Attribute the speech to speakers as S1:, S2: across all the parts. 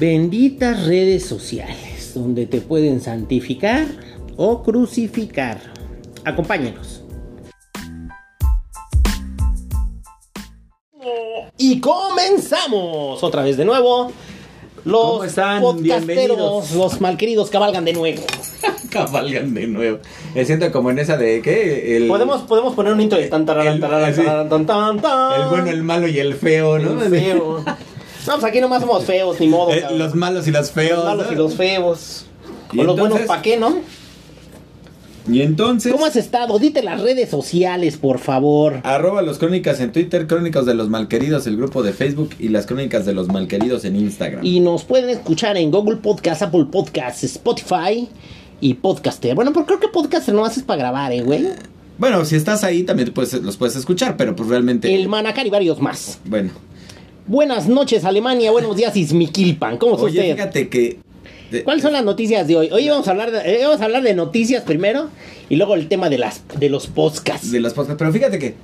S1: Benditas redes sociales, donde te pueden santificar o crucificar. Acompáñanos. Y comenzamos otra vez de nuevo. Los
S2: ¿Cómo están?
S1: podcasteros,
S2: Bienvenidos.
S1: los malqueridos cabalgan de nuevo.
S2: Cabalgan de nuevo. Me siento como en esa de ¿qué? El,
S1: Podemos, podemos poner un intro de tan tararán,
S2: El-
S1: tararán,
S2: sí.
S1: tararán, tan, tan, tan.
S2: el bueno, el malo y el feo, ¿no?
S1: El feo. No, pues aquí nomás somos feos, ni modo.
S2: Eh, los malos y los feos.
S1: Los malos
S2: ¿no?
S1: y los feos.
S2: ¿Y
S1: O los buenos pa' qué, ¿no?
S2: Y entonces,
S1: ¿Cómo has estado? Dite las redes sociales, por favor.
S2: arroba los crónicas en Twitter, crónicas de los malqueridos, el grupo de Facebook y las crónicas de los malqueridos en Instagram.
S1: Y nos pueden escuchar en Google Podcast, Apple Podcast, Spotify y Podcaster. Bueno, pero creo que Podcaster no haces para grabar, ¿eh, güey?
S2: Bueno, si estás ahí también te puedes, los puedes escuchar, pero pues realmente...
S1: El Manacar y varios más.
S2: Bueno,
S1: Buenas noches, Alemania. Buenos días, Izmiquilpan. ¿Cómo está
S2: oye,
S1: usted?
S2: fíjate que... de-
S1: ¿Cuáles son las noticias de hoy? Hoy vamos a hablar de, eh, vamos a hablar de noticias primero y luego el tema de las de los podcasts.
S2: de los podcasts. Pero fíjate que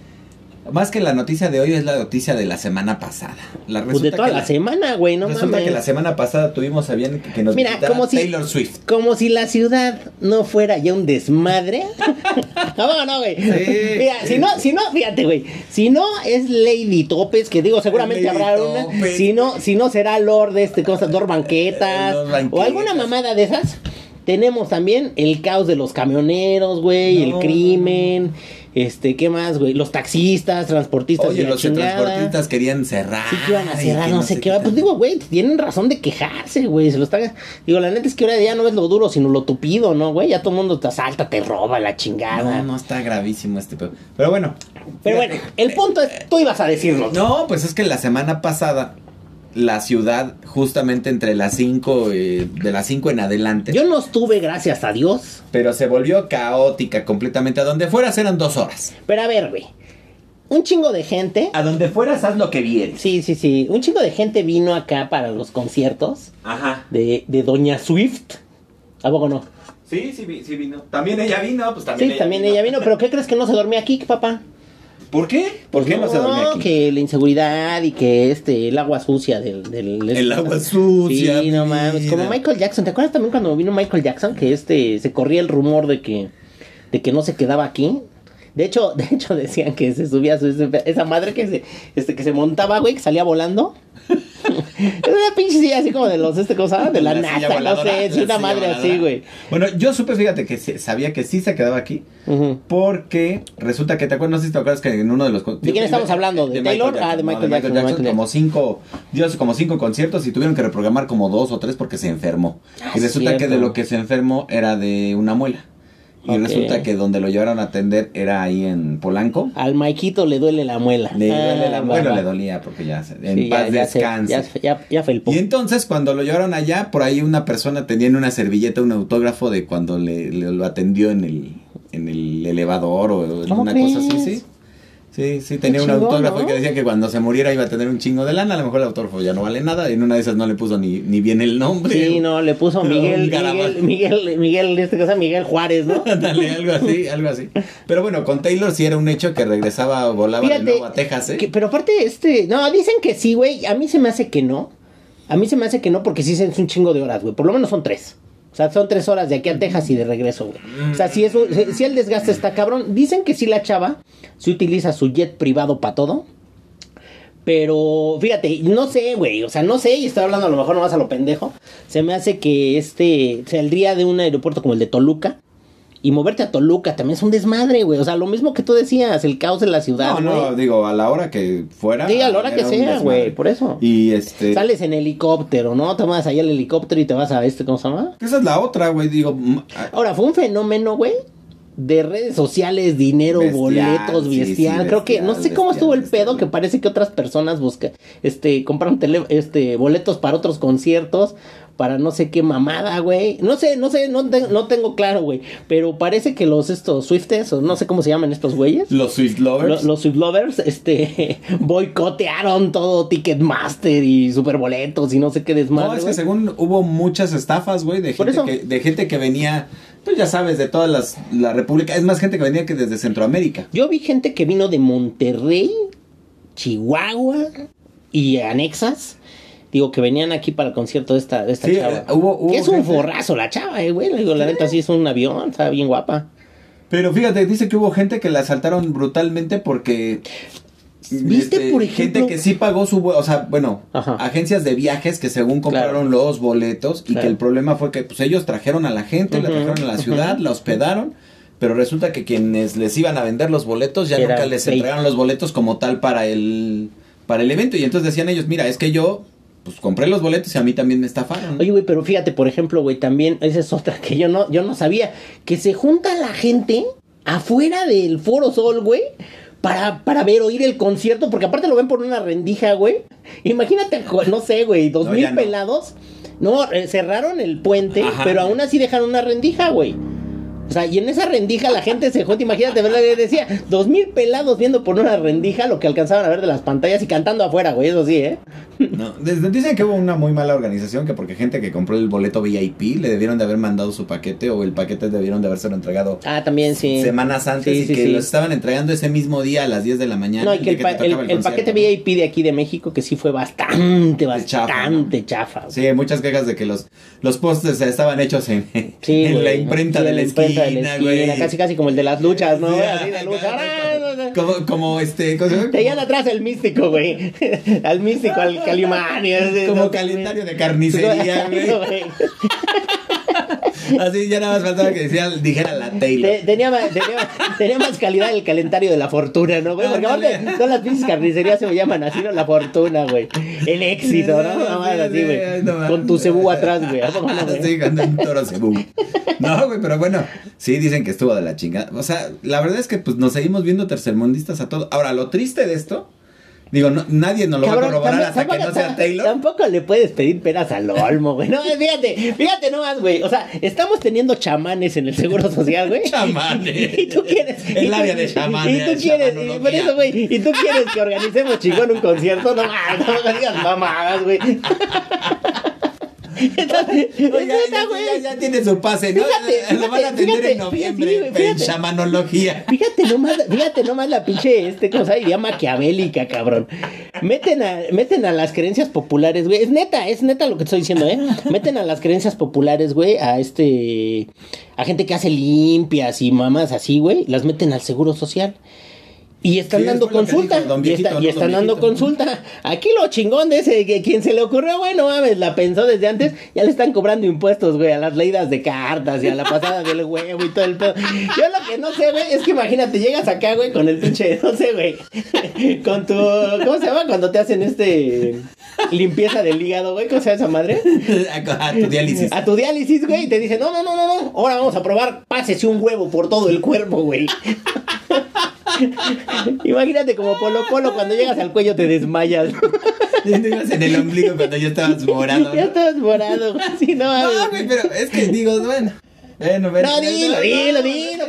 S2: más que la noticia de hoy es la noticia de la semana pasada. La,
S1: Pues de toda
S2: que
S1: la, semana, güey, no
S2: resulta
S1: mames.
S2: que la semana pasada tuvimos a bien que, nos
S1: Mira, como si-
S2: Taylor Swift.
S1: Como si la ciudad no fuera ya un desmadre. no, no, güey. Mira, si no, si no, fíjate, güey. Si no es Lady Topes, que digo, seguramente
S2: Lady
S1: habrá una. Si no, si no será Lord de este cosa, Lord Banquetas.
S2: Lord Banquetas.
S1: O alguna mamada de esas. Tenemos también el caos de los camioneros, güey,
S2: No.
S1: el crimen. Este, ¿qué más, güey? Los taxistas, transportistas.
S2: Oye, los transportistas querían cerrar.
S1: Sí que iban a cerrar, no, sé qué. va. Pues digo, güey, tienen razón de quejarse, güey. Se lo están. Digo, la neta es que ahora ya no es lo duro, sino lo tupido, ¿no, güey? Ya todo el mundo te asalta, te roba la chingada.
S2: No, no está gravísimo este pedo. Pero bueno.
S1: Pero
S2: fíjate.
S1: bueno, el punto es, tú ibas a decirnos.
S2: No, pues es que la semana pasada la ciudad justamente entre las 5 de las 5 en adelante,
S1: Yo no estuve, gracias a Dios.
S2: pero se volvió caótica completamente. A donde fueras eran dos horas.
S1: Pero a ver, güey. Un chingo de gente.
S2: A donde fueras haz lo que vieres.
S1: Sí, sí, sí. Un chingo de gente vino acá para los conciertos
S2: Ajá.
S1: de, de Doña Swift. ¿A poco no?
S2: Sí, sí, sí vino. También ella vino, pues también
S1: sí, también ella vino. ¿Pero qué crees que no se dormía aquí, papá?
S2: ¿Por qué? ¿Por qué no, se dormía aquí?
S1: que la inseguridad y que este, el agua sucia del... del
S2: El agua sucia,
S1: Sí, no mames. Como Michael Jackson. ¿Te acuerdas también cuando vino Michael Jackson? Que este, se corría el rumor de que, de que no se quedaba aquí. De hecho, de hecho decían que se subía a su, esa madre que se, este, que se montaba, güey, que salía volando. Era una pinche silla así como de los, este cosa, de la, NASA, no sé,
S2: la
S1: una madre
S2: voladora.
S1: así, güey.
S2: Bueno, yo supe, fíjate que sabía que sí se quedaba aquí. Porque resulta que te acuerdas, no sé si te acuerdas que en uno de los
S1: ¿De quién estamos hablando? ¿De Taylor? Ah, de
S2: no,
S1: Michael Jackson, Michael
S2: como cinco, dio como cinco conciertos y tuvieron que reprogramar como dos o tres porque se enfermó.
S1: Ah,
S2: y resulta que de lo que se enfermó era de una muela. Y resulta que donde lo llevaron a atender era ahí en Polanco.
S1: Al Maikito le duele la muela.
S2: Le duele la
S1: Ah,
S2: muela,
S1: va.
S2: le dolía porque ya en
S1: Sí,
S2: paz
S1: ya, ya se-
S2: descanse.
S1: Ya, ya, felpó.
S2: Y entonces cuando lo llevaron allá, por ahí una persona tenía en una servilleta un autógrafo de cuando le, le- lo atendió en el, en el elevador o en
S1: ¿Cómo
S2: una cosa así, sí. Sí, sí, tenía un autógrafo
S1: ¿no?
S2: y que decía que cuando se muriera iba a tener un chingo de lana. A lo mejor el autógrafo ya no vale nada. Y en una de esas no le puso ni, ni bien el nombre.
S1: Sí, no, le puso Miguel. Miguel, Miguel, Miguel, este cosa, Miguel Juárez, ¿no?
S2: Dale, algo así, algo así. Pero bueno, con Taylor sí era un hecho que regresaba, volaba de nuevo a Texas, ¿eh?
S1: que- pero aparte, este, no, dicen que sí, güey, a mí se me hace que no. A mí se me hace que no porque sí es un chingo de horas, güey. Por lo menos son tres. O sea, son tres horas de aquí a Texas y de regreso, güey. O sea, si, es un- si- si el desgaste está cabrón. Dicen que sí la chava se utiliza su jet privado para todo. Pero fíjate, no sé, güey, o sea, no sé, y estoy hablando a lo mejor nomás a lo pendejo. Se me hace que este saldría de un aeropuerto como el de Toluca. Y moverte a Toluca también es un desmadre, güey. O sea, lo mismo que tú decías, el caos de la ciudad,
S2: No, no, digo, a la hora que fuera.
S1: Sí, a la hora que sea, güey, por eso.
S2: Y este.
S1: Sales en helicóptero, ¿no? Te vas allá al helicóptero y te vas a este, ¿cómo se llama?
S2: Esa es la otra, güey. Digo,
S1: Ahora, fue un fenómeno, güey, de redes sociales, dinero,
S2: Bestial,
S1: boletos,
S2: sí,
S1: bestial. Creo que, no sé cómo estuvo el pedo, que parece que otras personas buscan, este, compraron tele, este, boletos para otros conciertos, para no sé qué mamada, güey. No sé, no sé, no, te- no tengo claro, güey. Pero parece que los, estos, Swiftes, o no sé cómo se llaman estos güeyes.
S2: los Swift Lovers.
S1: Lo- Los Swift Lovers, este, boicotearon todo Ticketmaster y superboletos y no sé qué desmadre.
S2: no, es que
S1: güey.
S2: según hubo muchas estafas, güey, de gente que, de gente que venía, pues ya sabes, de todas las, la república, es más gente que venía que desde Centroamérica.
S1: Yo vi gente que vino de Monterrey, Chihuahua y anexas. Digo, que venían aquí para el concierto de esta, de esta
S2: Sí,
S1: chava.
S2: eh, hubo- hubo
S1: que es un
S2: gente-
S1: forrazo la chava, eh, güey. Digo, la neta sí es un avión, está bien guapa.
S2: Pero fíjate, dice que hubo gente que la asaltaron brutalmente porque...
S1: ¿Viste,
S2: este,
S1: por ejemplo?
S2: Gente que sí pagó su... O sea, bueno,
S1: Ajá.
S2: agencias de viajes que según compraron los boletos y
S1: Claro.
S2: que el problema fue que pues ellos trajeron a la gente, la trajeron a la ciudad, la hospedaron, pero resulta que quienes les iban a vender los boletos ya
S1: Era
S2: nunca les
S1: fake.
S2: entregaron los boletos como tal para el, para el evento y entonces decían ellos, mira, es que yo pues compré los boletos y a mí también me estafaron.
S1: Oye, güey, pero fíjate, por ejemplo, güey, también, esa es otra que yo no, yo no sabía, que se junta la gente afuera del Foro Sol, güey, para, para ver, oír el concierto, porque aparte lo ven por una rendija, güey. Imagínate, no sé, güey, dos
S2: No,
S1: mil
S2: no.
S1: pelados. No, eh, cerraron el puente,
S2: Ajá.
S1: pero aún así dejaron una rendija, güey. O sea, y en esa rendija la gente se junta, imagínate, ¿verdad? Decía, dos mil pelados viendo por una rendija lo que alcanzaban a ver de las pantallas y cantando afuera, güey, eso sí, ¿eh?
S2: No, desde- dicen que hubo una muy mala organización, que porque gente que compró el boleto VIP le debieron de haber mandado su paquete o el paquete debieron de habérselo entregado
S1: Ah, también sí.
S2: semanas antes
S1: Sí,
S2: y
S1: sí,
S2: que
S1: sí.
S2: los estaban entregando ese mismo día a las 10 de la mañana.
S1: No, y que el, pa- el-
S2: tocaba
S1: el paquete VIP de aquí de México, que sí fue bastante, bastante chafa.
S2: ¿no? Sí, muchas quejas de que los, los postes estaban hechos en, en
S1: güey.
S2: la imprenta, de, la
S1: de
S2: esquina, güey.
S1: Casi, casi como el de las luchas, ¿no? Así de lucha.
S2: Como, como este, ¿cómo se llama?
S1: Tenían atrás el místico, güey. Al místico, al Calimán.
S2: Como
S1: no,
S2: calendario de carnicería, güey. Así ya nada más faltaba que decía, dijera la Taylor.
S1: Te- Tenía, más- tenía, tenía más calidad el calendario de la fortuna, ¿no, güey? Porque aparte, todas las pinches carnicerías se me llaman así, ¿no? La fortuna, güey. El éxito, ¿no? Nada más así, güey. Con tu cebú atrás, güey.
S2: Sí, con un toro cebú. No, güey, pero bueno, sí dicen que estuvo de la chingada. O sea, la verdad es que pues nos seguimos viendo tercermundistas a todo. Ahora, lo triste de esto, digo, no- nadie nos lo
S1: Cabrón,
S2: va a corroborar hasta que no sea Taylor.
S1: Tampoco le puedes pedir peras al olmo, güey. No, fíjate, fíjate nomás, güey. O sea, estamos teniendo chamanes en el seguro social, güey.
S2: Chamanes.
S1: Y tú quieres.
S2: El área de chamanes,
S1: Y tú quieres, y por eso, güey. Y tú quieres que organicemos chingón un concierto. No, no me digas mamadas, güey. Entonces,
S2: ya, ya-
S1: güey.
S2: ya- ya tiene su pase, ¿no?
S1: Fíjate,
S2: lo van a
S1: fíjate,
S2: atender en noviembre en chamanología.
S1: Fíjate nomás, fíjate nomás la pinche este cosa idea maquiavélica, cabrón. Meten a, meten a las creencias populares, güey. Es neta, es neta lo que estoy diciendo, eh. Meten a las creencias populares, güey, a este a gente que hace limpias y mamás así, güey, las meten al seguro social. Y están
S2: Sí,
S1: dando consulta.
S2: dijo
S1: y, están dando consulta. Aquí lo chingón de ese, que quien se le ocurrió, güey, no mames, la pensó desde antes, ya le están cobrando impuestos, güey, a las leídas de cartas y a la pasada del huevo y todo el pedo. Yo lo que no sé, güey, es que imagínate, llegas acá, güey, con el pinche, no sé, güey, con tu, ¿cómo se llama? Cuando te hacen este, limpieza del hígado, güey, ¿cómo se llama esa madre?
S2: a tu diálisis.
S1: A tu diálisis, güey, y te dicen, no, no, no, no, no, ahora vamos a probar, pásese un huevo por todo el cuerpo, güey. Imagínate como Polo Polo, cuando llegas al cuello te desmayas.
S2: Ya te ibas en el ombligo cuando ya estabas morado.
S1: ya estás morado. Sí, no,
S2: No, güey, pero es que digo, bueno. Bueno, bueno,
S1: No, dilo, dilo, dilo,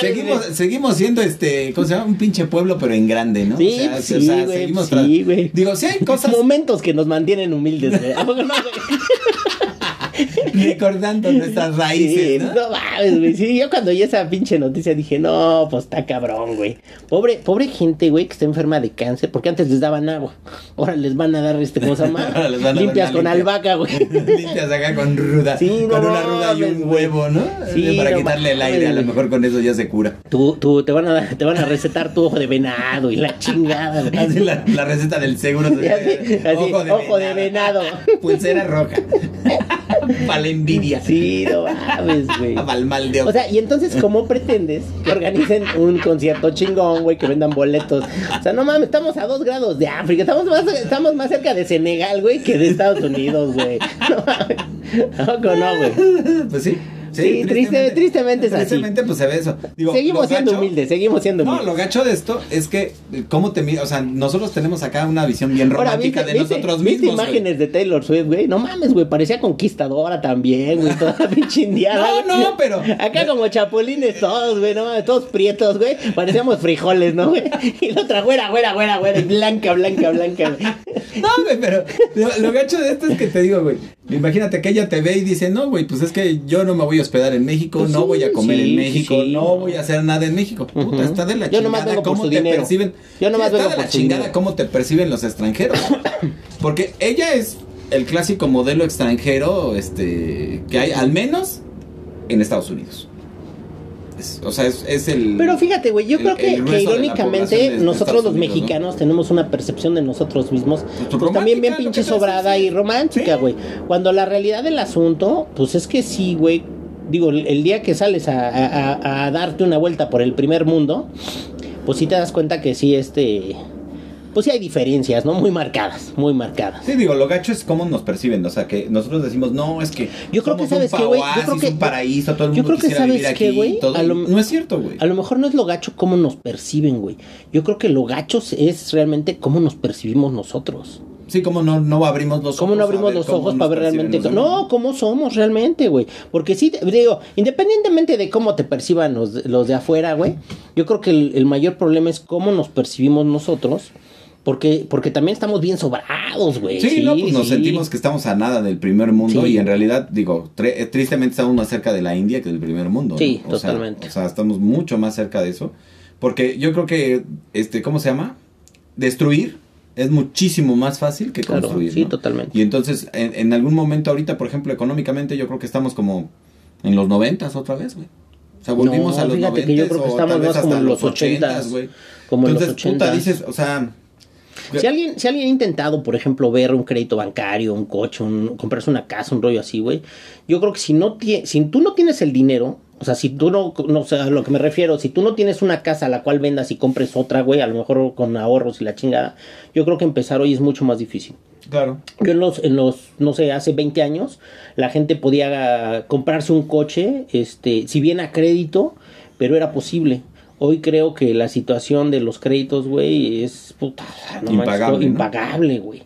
S2: Seguimos, seguimos siendo este, ¿cómo se llama? Un pinche pueblo, pero en grande, ¿no?
S1: Sí, pues sí, güey,
S2: seguimos
S1: sí,
S2: tra-
S1: güey.
S2: Digo, sí hay cosas
S1: Momentos que nos mantienen humildes, güey. ¿A poco no, güey?
S2: recordando nuestras raíces,
S1: Sí,
S2: ¿no?
S1: no mames, güey. Sí, yo cuando oí esa pinche noticia dije, no, pues está cabrón, güey. Pobre, pobre gente, güey, que está enferma de cáncer, porque antes les daban agua. Ahora les van a dar este cosa más. Limpias con
S2: limpia.
S1: albahaca, güey.
S2: Limpias acá con ruda.
S1: Sí, no
S2: con una ruda y un huevo, ¿no?
S1: Sí,
S2: Para
S1: no
S2: quitarle el aire, a lo mejor con eso ya se cura.
S1: Tú, tú, te van a, dar- te van a recetar tu ojo de venado y la chingada, güey.
S2: Así la, la receta del seguro.
S1: Así, ojo de venado.
S2: Pulsera roja. Para la envidia.
S1: Sí, no mames, güey.
S2: Para el mal de.
S1: O sea, y entonces, ¿cómo pretendes que organicen un concierto chingón, güey, que vendan boletos? O sea, no mames, estamos a dos grados de África, estamos más, estamos más cerca de Senegal, güey, que de Estados Unidos, güey. No mames. ¿Tampoco no, güey?
S2: Pues sí.
S1: Sí, triste- tristemente es así.
S2: Tristemente, pues se ve eso. Digo,
S1: Seguimos siendo
S2: gacho-
S1: humildes, seguimos siendo
S2: No,
S1: humildes.
S2: lo gacho de esto es que, eh, ¿cómo te mi- O sea, nosotros tenemos acá una visión bien
S1: Ahora,
S2: romántica
S1: ¿viste,
S2: de
S1: viste-
S2: nosotros
S1: viste
S2: mismos. güey.
S1: imágenes de Taylor Swift, güey? No mames, güey, parecía conquistadora también, güey, toda pinche indiana.
S2: No, no, pero-
S1: Acá como chapulines todos, güey, no mames, todos prietos, güey. Parecíamos frijoles, ¿no, güey? Y la otra, güera, güera, güera, güera, y blanca, blanca, blanca, güey.
S2: No, güey, pero lo, lo gacho de esto es que te digo, güey. Imagínate que ella te ve y dice, no, güey, pues es que yo no me voy a hospedar en México,
S1: Pues
S2: no
S1: sí,
S2: voy a comer
S1: sí,
S2: en México,
S1: sí.
S2: no voy a hacer nada en México. Puta, está de la
S1: Yo
S2: chingada
S1: vengo por
S2: cómo
S1: su
S2: te
S1: dinero.
S2: perciben.
S1: Yo nomás
S2: Sí, está
S1: vengo
S2: de
S1: por
S2: la
S1: su
S2: chingada
S1: dinero.
S2: cómo te perciben los extranjeros. Porque ella es el clásico modelo extranjero este que hay, al menos en Estados Unidos. Es- o sea, es, es el.
S1: Pero fíjate, güey, yo
S2: el-
S1: creo que, que irónicamente nosotros los
S2: Unidos, ¿no?
S1: mexicanos tenemos una percepción de nosotros mismos
S2: Pues,
S1: pues, también bien pinche sobrada y romántica,
S2: Sí.
S1: güey. Cuando la realidad del asunto, pues es que sí, güey. Digo, el, el día que sales a, a- a- a darte una vuelta por el primer mundo, pues sí te das cuenta que sí, este... Pues sí hay diferencias, ¿no? Muy marcadas, muy marcadas.
S2: Sí, digo, lo gacho es cómo nos perciben. O sea, que nosotros decimos, no, es que.
S1: Yo creo que
S2: un
S1: sabes qué, güey, yo creo que-
S2: un paraíso, todo el
S1: yo
S2: mundo
S1: creo que
S2: quisiera vivir
S1: sabes
S2: aquí,
S1: güey,
S2: No es cierto, güey.
S1: A lo mejor no es lo gacho cómo nos perciben, güey. Yo creo que lo gacho es realmente cómo nos percibimos nosotros.
S2: Sí, como no, no abrimos los
S1: ¿Cómo
S2: ojos.
S1: no abrimos los
S2: cómo
S1: ojos para ver realmente? No, cómo somos realmente, güey. Porque sí, digo, independientemente de cómo te perciban los, de- los de afuera, güey, yo creo que el, el mayor problema es cómo nos percibimos nosotros. Porque, porque también estamos bien sobrados, güey.
S2: Sí, no, pues nos sentimos que estamos a nada del primer mundo
S1: Sí.
S2: y en realidad, digo, eh, tristemente estamos más cerca de la India que del primer mundo. ¿no?
S1: Sí,
S2: O sea,
S1: totalmente.
S2: o sea, estamos mucho más cerca de eso. Porque yo creo que, este, ¿cómo se llama? Destruir es muchísimo más fácil que
S1: Claro,
S2: construir.
S1: sí,
S2: ¿no?
S1: totalmente.
S2: Y entonces, en, en algún momento ahorita, por ejemplo, económicamente, yo creo que estamos como en los noventas otra vez, güey. O sea, volvimos
S1: No,
S2: a los
S1: que yo creo que
S2: o
S1: estamos más como en los ochentas,
S2: güey.
S1: como en los
S2: Entonces, puta,
S1: ochentas.
S2: dices, o sea...
S1: Si alguien, si alguien ha intentado, por ejemplo, ver un crédito bancario, un coche, un- comprarse una casa, un rollo así, güey, yo creo que si no tie- si tú no tienes el dinero, o sea, si tú no, no o sea, a lo que me refiero, si tú no tienes una casa a la cual vendas y compres otra, güey, a lo mejor con ahorros y la chingada, yo creo que empezar hoy es mucho más difícil.
S2: Claro.
S1: Yo en los, en los, no sé, hace 20 años, la gente podía comprarse un coche, este, si bien a crédito, pero era posible. Hoy creo que la situación de los créditos, güey, es puta, no manches,
S2: Impagable, ¿no?
S1: impagable, güey.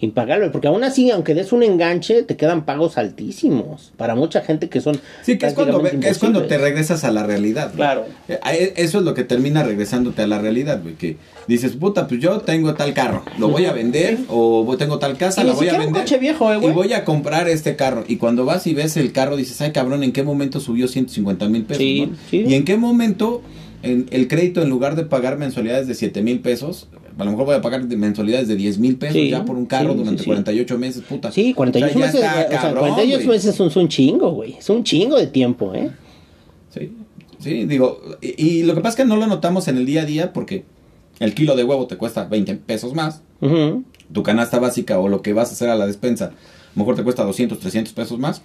S1: Impagable, porque aún así, aunque des un enganche, te quedan pagos altísimos. Para mucha gente que son.
S2: Sí, que es cuando, es cuando te regresas a la realidad. güey.
S1: Claro.
S2: Eh, a- e- Eso es lo que termina regresándote a la realidad, güey. Que dices, puta, pues yo tengo tal carro, lo voy a vender, o voy- tengo tal casa,
S1: Y
S2: la voy a
S1: siquiera un
S2: vender.
S1: coche viejo, eh,
S2: y voy a comprar este carro. Y cuando vas y ves el carro, dices, ay, cabrón, ¿en qué momento subió 150 mil pesos?
S1: Sí,
S2: no?
S1: sí.
S2: Y en qué momento en el crédito, en lugar de pagar mensualidades de 7 mil pesos, a lo mejor voy a pagar de mensualidades de 10 mil pesos
S1: Sí,
S2: ya por un carro
S1: sí,
S2: durante
S1: sí, sí.
S2: 48 meses, puta.
S1: Sí, 48
S2: O sea,
S1: meses,
S2: está
S1: güey, o sea,
S2: cabrón,
S1: 48
S2: güey.
S1: meses es un, chingo, güey. Es un chingo de tiempo, ¿eh?
S2: Sí, sí, digo, y, y lo que pasa es que no lo notamos en el día a día porque el kilo de huevo te cuesta 20 pesos más, tu canasta básica o lo que vas a hacer a la despensa, a lo mejor te cuesta 200, 300 pesos más.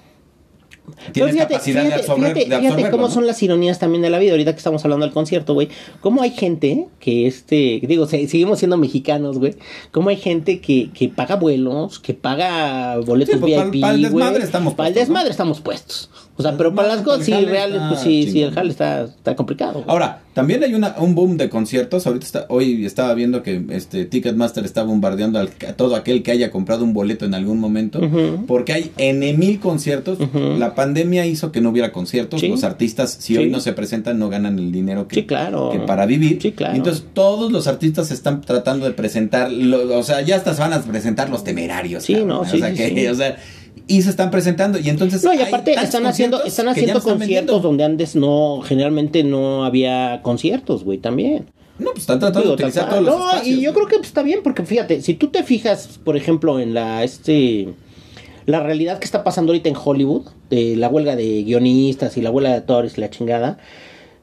S1: Pero
S2: Tienes
S1: fíjate,
S2: capacidad de
S1: fíjate,
S2: absorber,
S1: fíjate,
S2: de
S1: cómo
S2: ¿no?
S1: son las ironías también de la vida. Ahorita que estamos hablando del concierto, güey. Cómo hay gente que, este, digo, se- seguimos siendo mexicanos, güey. Cómo hay gente que, que paga vuelos, que paga boletos
S2: Sí, pues,
S1: VIP,
S2: pa'l
S1: güey.
S2: desmadre estamos
S1: Para el desmadre estamos puestos. O sea,
S2: Pues,
S1: pero para
S2: no,
S1: las cosas,
S2: el
S1: sí, reales, pues sí, sí, el jale está, está complicado. güey.
S2: Ahora, también hay una, un boom de conciertos. Ahorita está, hoy estaba viendo que este Ticketmaster está bombardeando al- a todo aquel que haya comprado un boleto en algún momento. Porque hay N mil conciertos. La pandemia hizo que no hubiera conciertos.
S1: Sí.
S2: Los artistas, si
S1: Sí.
S2: hoy no se presentan, no ganan el dinero que,
S1: Sí, claro.
S2: que para vivir.
S1: Sí, claro.
S2: Entonces, todos los artistas están tratando de presentar. lo- o sea, ya hasta se van a presentar los temerarios.
S1: Sí, no,
S2: o sea, que, o sea, y se están presentando. Y entonces.
S1: No, y aparte están haciendo, están haciendo
S2: están
S1: conciertos
S2: vendiendo.
S1: donde antes no, generalmente no había conciertos, güey, también.
S2: No, pues están tratando
S1: Digo,
S2: de utilizar todos los
S1: No,
S2: espacios.
S1: y yo creo que pues, está bien, porque fíjate, si tú te fijas, por ejemplo, en la este la realidad que está pasando ahorita en Hollywood, de la huelga de guionistas y la huelga de actores y la chingada.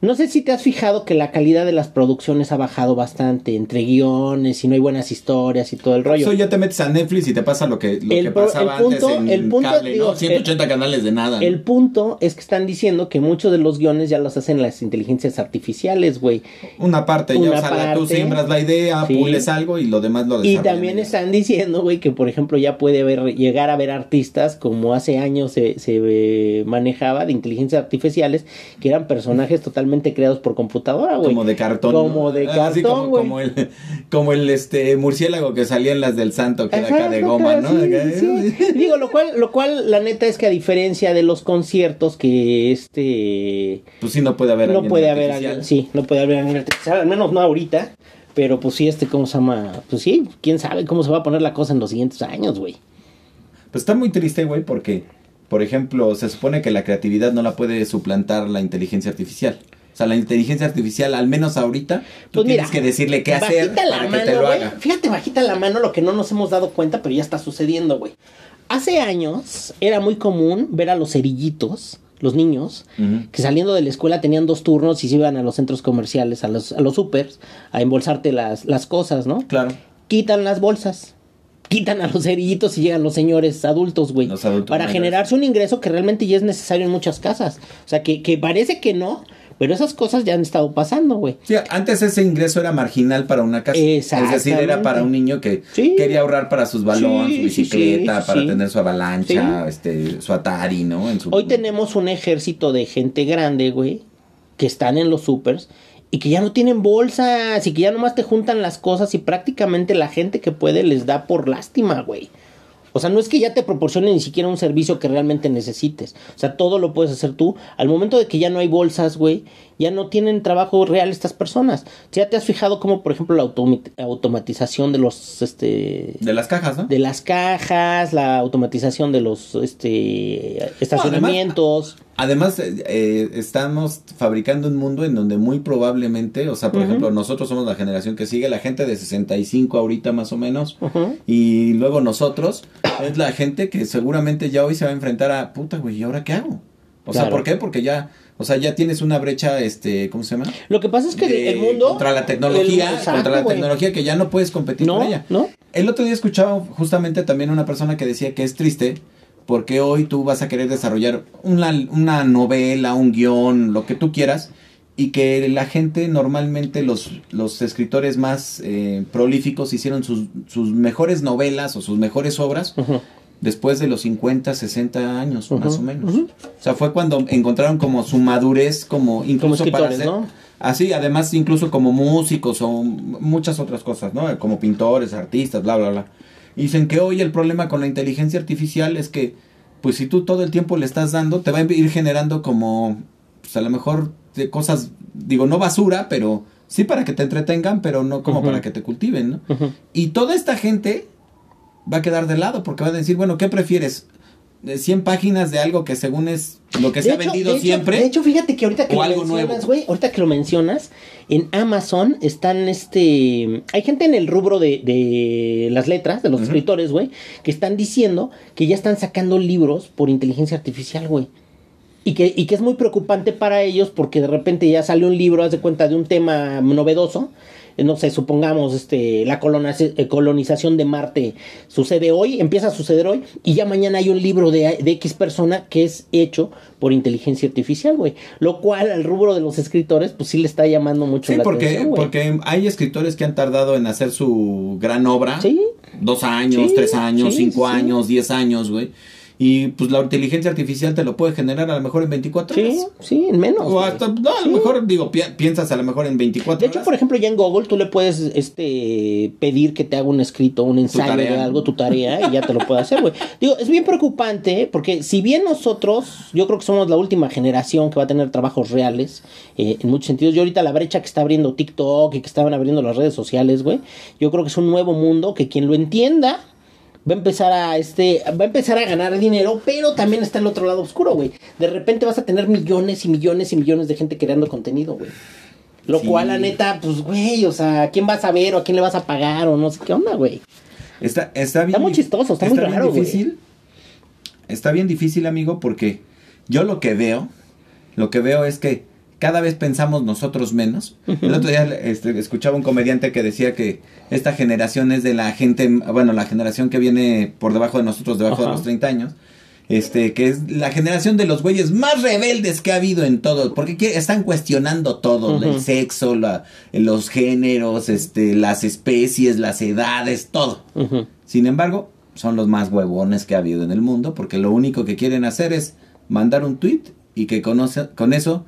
S1: No sé si te has fijado que la calidad de las producciones ha bajado bastante entre guiones y no hay buenas historias y todo el rollo.
S2: Eso ya te metes a Netflix y te pasa lo que, lo
S1: El
S2: que pasaba
S1: el punto-
S2: antes en
S1: el punto,
S2: cable,
S1: digo,
S2: ¿no? 180 canales de nada. ¿no?
S1: El punto es que están diciendo que muchos de los guiones ya los hacen las inteligencias artificiales, güey.
S2: Una parte, ya,
S1: Una
S2: o sea, la- tú
S1: parte.
S2: siembras la idea,
S1: Sí.
S2: pules algo y lo demás lo
S1: Y
S2: desarrollan
S1: también están diciendo, güey, que por ejemplo ya puede haber, llegar a ver artistas como hace años se, se eh, manejaba de inteligencias artificiales, que eran personajes totalmente creados por computadora, güey.
S2: Como de cartón.
S1: Como de
S2: Así
S1: cartón,
S2: como, como el, como el este murciélago que salía en las del santo, que era acá de goma, ¿no?
S1: sí,
S2: Acá,
S1: sí. Digo, lo cual, lo cual, la neta es que a diferencia de los conciertos que este
S2: Pues sí, no puede haber
S1: no puede haber alguien, sí, no puede haber alguien artificial, al menos no ahorita, pero pues sí, este, ¿cómo se llama? Pues sí, quién sabe cómo se va a poner la cosa en los siguientes años, güey.
S2: Pues está muy triste, güey, porque, por ejemplo, se supone que la creatividad no la puede suplantar la inteligencia artificial. O sea, la inteligencia artificial, al menos ahorita, tú
S1: Pues mira,
S2: tienes que decirle qué hacer para que te lo haga.
S1: Fíjate, bajita la mano lo que no nos hemos dado cuenta, pero ya está sucediendo, güey. Hace años era muy común ver a los cerillitos, los niños, que saliendo de la escuela tenían dos turnos y se iban a los centros comerciales, a los, a los supers, a embolsarte las, las cosas, ¿no?
S2: Claro.
S1: Quitan las bolsas. Quitan a los cerillitos y llegan los señores adultos, güey. Para
S2: mayores.
S1: generarse un ingreso que realmente ya es necesario en muchas casas. O sea, que, que parece que no, pero esas cosas ya han estado pasando, güey.
S2: Sí, antes ese ingreso era marginal para una casa. Es decir, era para un niño que
S1: Sí.
S2: quería ahorrar para sus balones,
S1: Sí,
S2: su bicicleta,
S1: sí,
S2: para tener su avalancha, este, su Atari, ¿no? En su...
S1: Hoy tenemos un ejército de gente grande, güey, que están en los supers y que ya no tienen bolsas y que ya nomás te juntan las cosas y prácticamente la gente que puede les da por lástima, güey. O sea, no es que ya te proporcione ni siquiera un servicio que realmente necesites. O sea, todo lo puedes hacer tú. Al momento de que ya no hay bolsas, güey, ya no tienen trabajo real estas personas. Ya te has fijado como, por ejemplo, la automatización de los, este,
S2: De las cajas, ¿no?
S1: de las cajas, la automatización de los este estacionamientos.
S2: Además, eh, eh, estamos fabricando un mundo en donde muy probablemente, o sea, por ejemplo, nosotros somos la generación que sigue, la gente de 65 ahorita más o menos, y luego nosotros, es la gente que seguramente ya hoy se va a enfrentar a, puta, güey, ¿y ahora qué hago? O sea. ¿por qué? Porque ya, o sea, ya tienes una brecha, este, ¿cómo se llama?
S1: Lo que pasa es que
S2: De-
S1: el mundo
S2: contra la tecnología,
S1: el- exacto,
S2: contra la
S1: güey.
S2: tecnología que ya no puedes competir
S1: no,
S2: con ella.
S1: no.
S2: El otro día escuchaba justamente también una persona que decía que es triste porque hoy tú vas a querer desarrollar una, una novela, un guion, lo que tú quieras, y que la gente normalmente, los, los escritores más eh, prolíficos hicieron sus, sus mejores novelas o sus mejores obras
S1: Ujú.
S2: Después de los 50, 60 años,
S1: Ujú,
S2: más o menos. O sea, fue cuando encontraron como su madurez, como incluso para
S1: escritores,
S2: hacer...
S1: ¿no?
S2: Así, además incluso como músicos o muchas otras cosas, ¿no? Como pintores, artistas, bla, bla, bla. Y dicen que hoy el problema con la inteligencia artificial es que, pues si tú todo el tiempo le estás dando, te va a ir generando como, pues a lo mejor de cosas, digo, no basura, pero sí para que te entretengan, pero no como para que te cultiven, ¿no? Y toda esta gente va a quedar de lado porque va a decir, bueno, ¿qué prefieres? ¿De 100 páginas de algo que según es lo que
S1: De
S2: se ha vendido
S1: de hecho-
S2: siempre?
S1: de hecho, fíjate que ahorita que
S2: o
S1: lo
S2: algo
S1: mencionas, güey, ahorita que lo mencionas, en Amazon están este, hay gente en el rubro de, de las letras, de los escritores, güey, que están diciendo que ya están sacando libros por inteligencia artificial, güey. Y que, y que es muy preocupante para ellos porque de repente ya sale un libro, haz de cuenta, de un tema novedoso. Eh, No sé, supongamos, este, la colonización, colonización de Marte sucede hoy, empieza a suceder hoy, y ya mañana hay un libro de, de X persona que es hecho por inteligencia artificial, güey. Lo cual al rubro de los escritores, pues sí le está llamando mucho
S2: Sí,
S1: la
S2: porque,
S1: atención, güey.
S2: porque hay escritores que han tardado en hacer su gran obra.
S1: Sí.
S2: Dos años,
S1: Sí,
S2: tres años,
S1: sí,
S2: cinco
S1: sí.
S2: años, diez años, güey. Y pues la inteligencia artificial te lo puede generar a lo mejor en 24
S1: Sí,
S2: horas.
S1: sí, en menos.
S2: O hasta, no, a lo
S1: Sí.
S2: mejor, digo, pi- piensas a lo mejor en 24
S1: De hecho,
S2: horas.
S1: por ejemplo, ya en Google tú le puedes este pedir que te haga un escrito, un ensayo de algo, tu tarea, y ya te lo puede hacer, güey. Digo, es bien preocupante, porque si bien nosotros, yo creo que somos la última generación que va a tener trabajos reales, eh, en muchos sentidos. Yo ahorita la brecha que está abriendo TikTok y que estaban abriendo las redes sociales, güey, yo creo que es un nuevo mundo que quien lo entienda va a empezar a este va a empezar a ganar dinero, pero también está el otro lado oscuro, güey. De repente vas a tener millones y millones y millones de gente creando contenido, güey. Lo
S2: Sí.
S1: cual, la neta, pues, güey, o sea, ¿a quién vas a ver o a quién le vas a pagar o no sé qué onda, güey?
S2: Está, está bien.
S1: muy chistoso, está muy
S2: bien
S1: raro, güey.
S2: difícil. Está bien difícil, amigo, porque yo lo que veo, lo que veo es que cada vez pensamos nosotros menos. El otro día este, escuchaba un comediante que decía que esta generación es de la gente, bueno, la generación que viene por debajo de nosotros, debajo de los 30 años. Este, que es la generación de los güeyes más rebeldes que ha habido en todo, porque que- están cuestionando todo, el sexo, la- los géneros, este, las especies, las edades, todo. Sin embargo, son los más huevones que ha habido en el mundo, porque lo único que quieren hacer es mandar un tweet y que conoce, con eso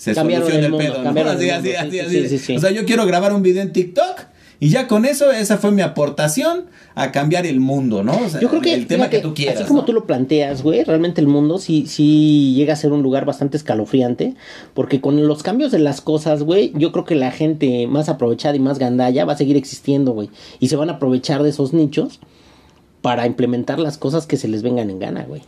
S2: se
S1: Cambiaron
S2: solucione
S1: el mundo,
S2: pedo. ¿no?
S1: cambiaron el
S2: así,
S1: mundo,
S2: así,
S1: sí,
S2: así.
S1: sí, sí, sí.
S2: O sea, yo quiero grabar un video en TikTok y ya con eso, esa fue mi aportación a cambiar el mundo, ¿no? O sea,
S1: Yo creo que
S2: el tema que tú quieras.
S1: Así como
S2: ¿no?
S1: tú lo planteas, güey, realmente el mundo sí, sí llega a ser un lugar bastante escalofriante. Porque con los cambios de las cosas, güey, yo creo que la gente más aprovechada y más gandalla va a seguir existiendo, güey. Y se van a aprovechar de esos nichos para implementar las cosas que se les vengan en gana, güey.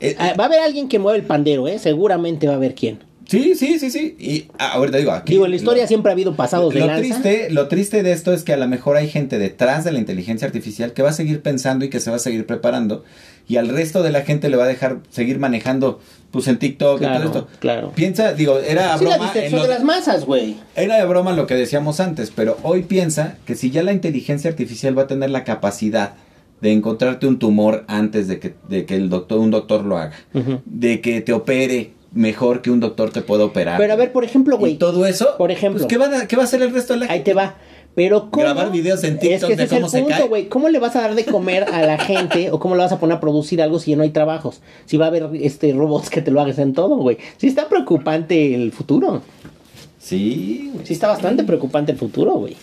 S2: Eh,
S1: Ah, va a haber alguien que mueva el pandero, ¿eh? Seguramente va a haber quién.
S2: Sí, sí, sí, sí. Y ah, ahorita digo, aquí.
S1: Digo, en la historia
S2: lo-
S1: siempre ha habido pasados de
S2: lo
S1: lanza.
S2: triste, lo triste de esto es que a lo mejor hay gente detrás de la inteligencia artificial que va a seguir pensando y que se va a seguir preparando y al resto de la gente le va a dejar seguir manejando pues en TikTok y todo esto.
S1: claro.
S2: Piensa, digo, era
S1: Sí, la
S2: en lo-
S1: de las masas, güey.
S2: era de broma lo que decíamos antes, pero hoy piensa que si ya la inteligencia artificial va a tener la capacidad de encontrarte un tumor antes de que, de que el doctor, un doctor lo haga, de que te opere mejor que un doctor te pueda operar.
S1: Pero a ver, por ejemplo, güey.
S2: todo eso,
S1: por ejemplo.
S2: pues, ¿qué, va a, ¿qué va a hacer el resto de la
S1: Ahí
S2: gente?
S1: te va. Pero ¿cómo?
S2: Grabar videos en TikTok
S1: es que ese
S2: de
S1: es el
S2: cómo se
S1: punto,
S2: cae.
S1: güey. ¿Cómo le vas a dar de comer a la gente o cómo le vas a poner a producir algo si ya no hay trabajos? Si va a haber este robots que te lo hagas en todo, güey. Sí está preocupante el futuro.
S2: Sí.
S1: Sí está bastante preocupante el futuro, güey.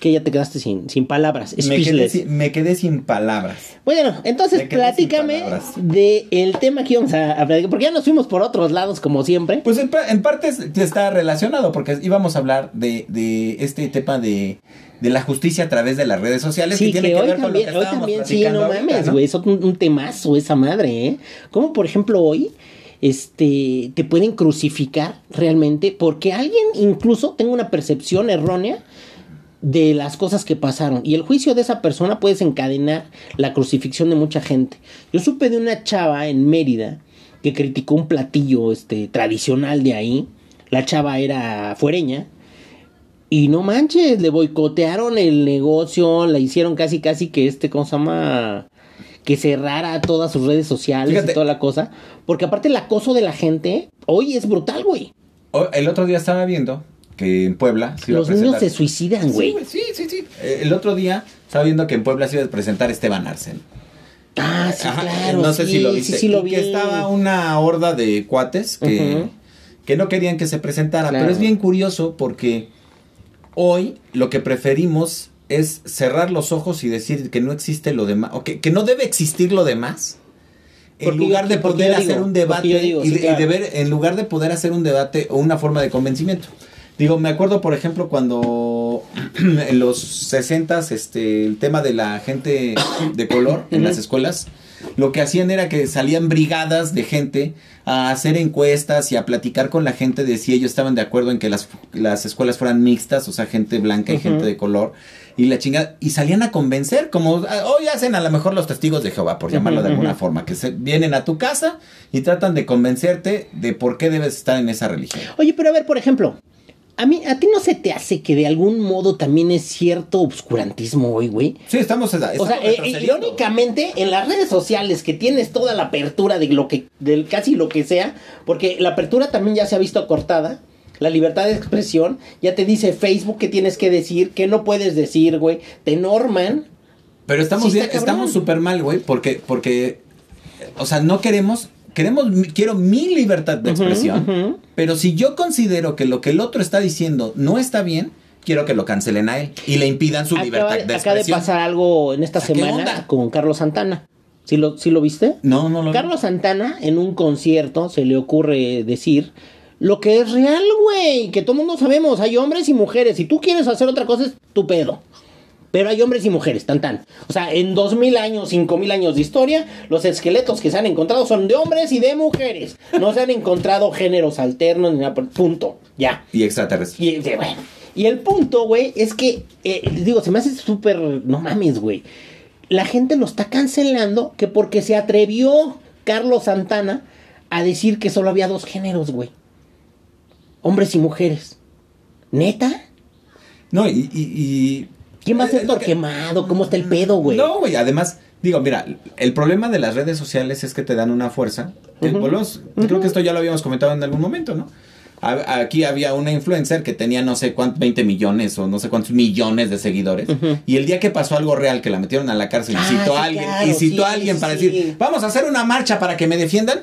S1: Que ya te quedaste sin, sin palabras.
S2: me quedé, sin, me quedé sin palabras.
S1: Bueno, entonces platícame
S2: palabras.
S1: de el tema que íbamos a, a platicar, porque ya nos fuimos por otros lados como siempre.
S2: Pues en, en parte es- está relacionado, porque íbamos a hablar de, de este tema de, de la justicia a través de las redes sociales.
S1: Sí,
S2: que tiene
S1: que
S2: que
S1: hoy
S2: ver con lo
S1: también,
S2: que
S1: hoy también, sí, no
S2: ahorita,
S1: mames,
S2: ¿no?
S1: güey, es un, un temazo esa madre, ¿eh? Como por ejemplo hoy, este, te pueden crucificar realmente porque alguien incluso tenga una percepción errónea de las cosas que pasaron y el juicio de esa persona puede desencadenar la crucifixión de mucha gente. Yo supe de una chava en Mérida que criticó un platillo este tradicional de ahí. La chava era fuereña y no manches, le boicotearon el negocio, la hicieron casi casi que este, ¿cómo se llama? Que cerrara todas sus redes sociales
S2: Fíjate.
S1: y toda la cosa. Porque aparte el acoso de la gente hoy es brutal, güey.
S2: El otro día estaba viendo que en Puebla se iba
S1: Los
S2: a
S1: niños se suicidan, güey.
S2: Sí, sí, sí, sí. Eh, El otro día estaba viendo que en Puebla se iba a presentar Esteban Arcen.
S1: ah, sí,
S2: Ajá,
S1: claro.
S2: no sé
S1: sí,
S2: si lo
S1: sí,
S2: viste.
S1: sí lo
S2: y
S1: vi.
S2: que estaba una horda de cuates que, que no querían que se presentara.
S1: Claro.
S2: Pero es bien curioso porque hoy lo que preferimos es cerrar los ojos y decir que no existe lo demás, o que, que no debe existir lo demás. En
S1: Porque
S2: lugar
S1: yo-
S2: de poder
S1: digo,
S2: hacer un debate
S1: digo,
S2: y,
S1: sí,
S2: y de ver, en lugar de poder hacer un debate o una forma de convencimiento. Digo, me acuerdo, por ejemplo, cuando en los 60 este, el tema de la gente de color en las escuelas, lo que hacían era que salían brigadas de gente a hacer encuestas y a platicar con la gente de si ellos estaban de acuerdo en que las, las escuelas fueran mixtas, o sea, gente blanca y gente de color, y la chingada, y salían a convencer, como hoy hacen a lo mejor los testigos de Jehová, por llamarlo de alguna forma, que se, vienen a tu casa y tratan de convencerte de por qué debes estar en esa religión.
S1: Oye, pero a ver, por ejemplo, a mí, a ti no se te hace que de algún modo también es cierto obscurantismo hoy, güey.
S2: Sí, estamos,
S1: O
S2: estamos
S1: sea, eh,
S2: retrocediendo.
S1: irónicamente, en las redes sociales que tienes toda la apertura de lo que, del casi lo que sea, porque la apertura también ya se ha visto cortada. La libertad de expresión ya te dice Facebook que tienes que decir, que no puedes decir, güey. Te norman.
S2: Pero estamos
S1: Sí,
S2: bien, estamos súper mal, güey, porque, porque, o sea, no queremos, queremos, quiero mi libertad de expresión, pero si yo considero que lo que el otro está diciendo no está bien, quiero que lo cancelen a él y le impidan su
S1: Acaba,
S2: libertad de
S1: acaba de
S2: expresión.
S1: pasar algo en esta
S2: O sea, ¿qué
S1: semana con Carlos Santana. ¿Sí lo, sí lo viste?
S2: No, no lo
S1: Carlos Santana en un concierto se le ocurre decir lo que es real, güey, que todo mundo sabemos, hay hombres y mujeres, si tú quieres hacer otra cosa es tu pedo. Pero hay hombres y mujeres, tan tan. O sea, en dos mil años, cinco mil años de historia, los esqueletos que se han encontrado son de hombres y de mujeres. No se han encontrado géneros alternos ni nada. Punto. Ya.
S2: Y extraterrestre.
S1: Y, eh, bueno, y el punto, güey, es que, eh, digo, se me hace súper, no mames, güey. La gente lo está cancelando que porque se atrevió Carlos Santana a decir que solo había dos géneros, güey. Hombres y mujeres. ¿Neta?
S2: No, y, y, y-
S1: ¿Quién va a
S2: Eh,
S1: ser Torquemado? ¿Cómo está el pedo, güey?
S2: No, güey, además, digo, mira, el problema de las redes sociales es que te dan una fuerza. que
S1: Ujú.
S2: volvemos- Creo que esto ya lo habíamos comentado en algún momento, ¿no? Aquí había una influencer que tenía no sé cuántos, 20 millones o no sé cuántos millones de seguidores. Y el día que pasó algo real, que la metieron a la cárcel y
S1: Ah,
S2: citó a alguien,
S1: claro,
S2: y citó a alguien para
S1: sí.
S2: decir, vamos a hacer una marcha para que me defiendan,